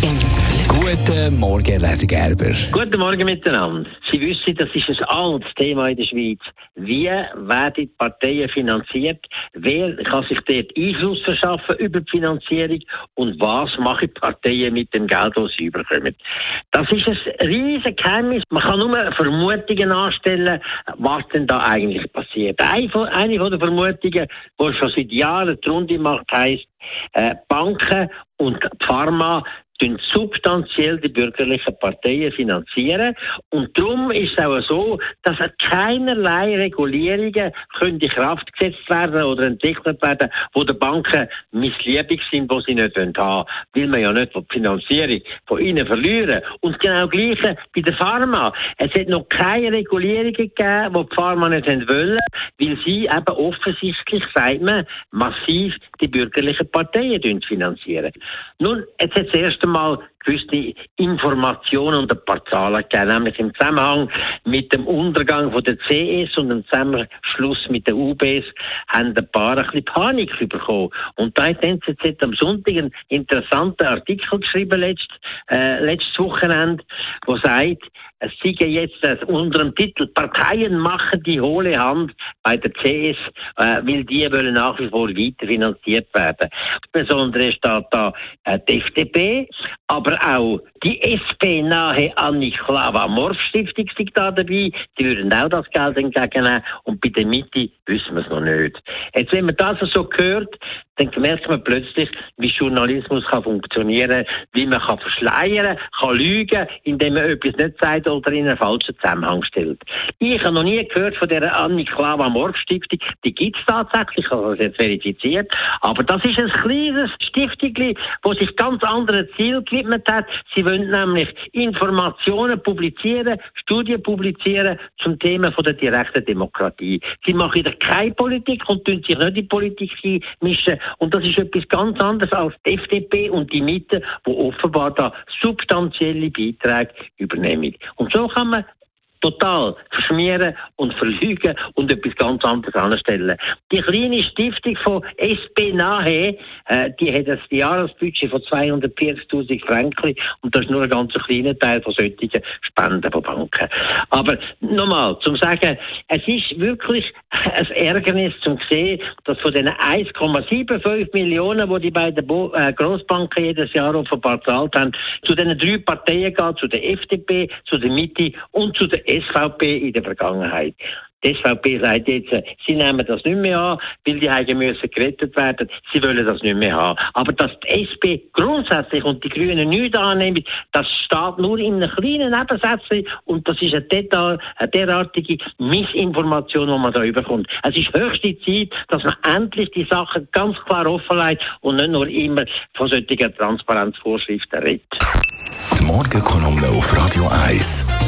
Guten Morgen, Lady Gerber. Guten Morgen miteinander. Sie wissen, das ist ein altes Thema in der Schweiz. Wie werden die Parteien finanziert? Wer kann sich dort Einfluss verschaffen über die Finanzierung? Und was machen die Parteien mit dem Geld, das sie überkommen? Das ist ein riesiges Geheimnis. Man kann nur Vermutungen anstellen, was denn da eigentlich passiert. Eine von, eine von den Vermutungen, die schon seit Jahren die Runde macht, heisst, äh, Banken und Pharma tun substanziell die bürgerlichen Parteien finanzieren. Und darum ist es auch so, dass keinerlei Regulierungen können in Kraft gesetzt werden oder entwickelt werden, wo die Banken missliebig sind, wo sie nicht haben wollen. Will man ja nicht die Finanzierung von ihnen verlieren. Und genau gleiche bei der Pharma. Es hat noch keine Regulierungen gegeben, die die Pharma nicht wollen, weil sie eben offensichtlich, sagt man, massiv die bürgerlichen Parteien finanzieren. Nun, jetzt hat das erste Mal gewisse Informationen und ein paar Zahlen gegeben, nämlich im Zusammenhang mit dem Untergang von der CS und dem Zusammenschluss mit der UBS haben ein paar ein bisschen Panik bekommen. Und da hat die NZZ am Sonntag einen interessanten Artikel geschrieben, letzt, äh, letztes Wochenende, wo sagt, es sei jetzt äh, unter dem Titel Parteien machen die hohle Hand bei der CS, äh, weil die wollen nach wie vor weiterfinanziert werden. Insbesondere steht da äh, die FDP, aber auch die SP-nahe Anniklava-Morf-Stiftung sind da dabei. Die würden auch das Geld entgegennehmen. Und bei der Mitte wissen wir es noch nicht. Jetzt, wenn man das so hört, dann merkt man plötzlich, wie Journalismus kann funktionieren, wie man kann verschleiern, kann lügen, indem man etwas nicht sagt oder in einen falschen Zusammenhang stellt. Ich habe noch nie gehört von der Anniklava Morf Stiftung. Die gibt es tatsächlich, ich habe das jetzt verifiziert. Aber das ist ein kleines Stiftung, das sich ganz anderen Zielen gewidmet hat. Sie wollen nämlich Informationen publizieren, Studien publizieren zum Thema der direkten Demokratie. Sie machen keine Politik und tun sich nicht in Politik mischen. Und das ist etwas ganz anderes als die FDP und die Mitte, wo offenbar da substanzielle Beiträge übernehmen. Und so kann man total verschmieren und verlügen und etwas ganz anderes anstellen. Die kleine Stiftung von SP Nahe, äh, die hat ein Jahresbudget von 240.000 Franken und das ist nur ein ganz kleiner Teil von solchen Spenden von Banken. Aber nochmal, zum sagen, es ist wirklich ein Ärgernis zum sehen, dass von den 1,75 Millionen, die die beiden Bo äh, Grossbanken jedes Jahr offenbar zahlt haben, zu den drei Parteien geht, zu der FDP, zu der Mitte und zu der SVP in der Vergangenheit. Die SVP sagt jetzt, sie nehmen das nicht mehr an, weil die Heige müssen gerettet werden. Sie wollen das nicht mehr haben. Aber dass die SP grundsätzlich und die Grünen nichts annehmen, das steht nur in einem kleinen Nebensatz und das ist eine, Detail, eine derartige Missinformation, die man da überkommt. Es ist höchste Zeit, dass man endlich die Sachen ganz klar offenlegt und nicht nur immer von solchen Transparenzvorschriften redet. Die Morgenkolumne auf Radio 1.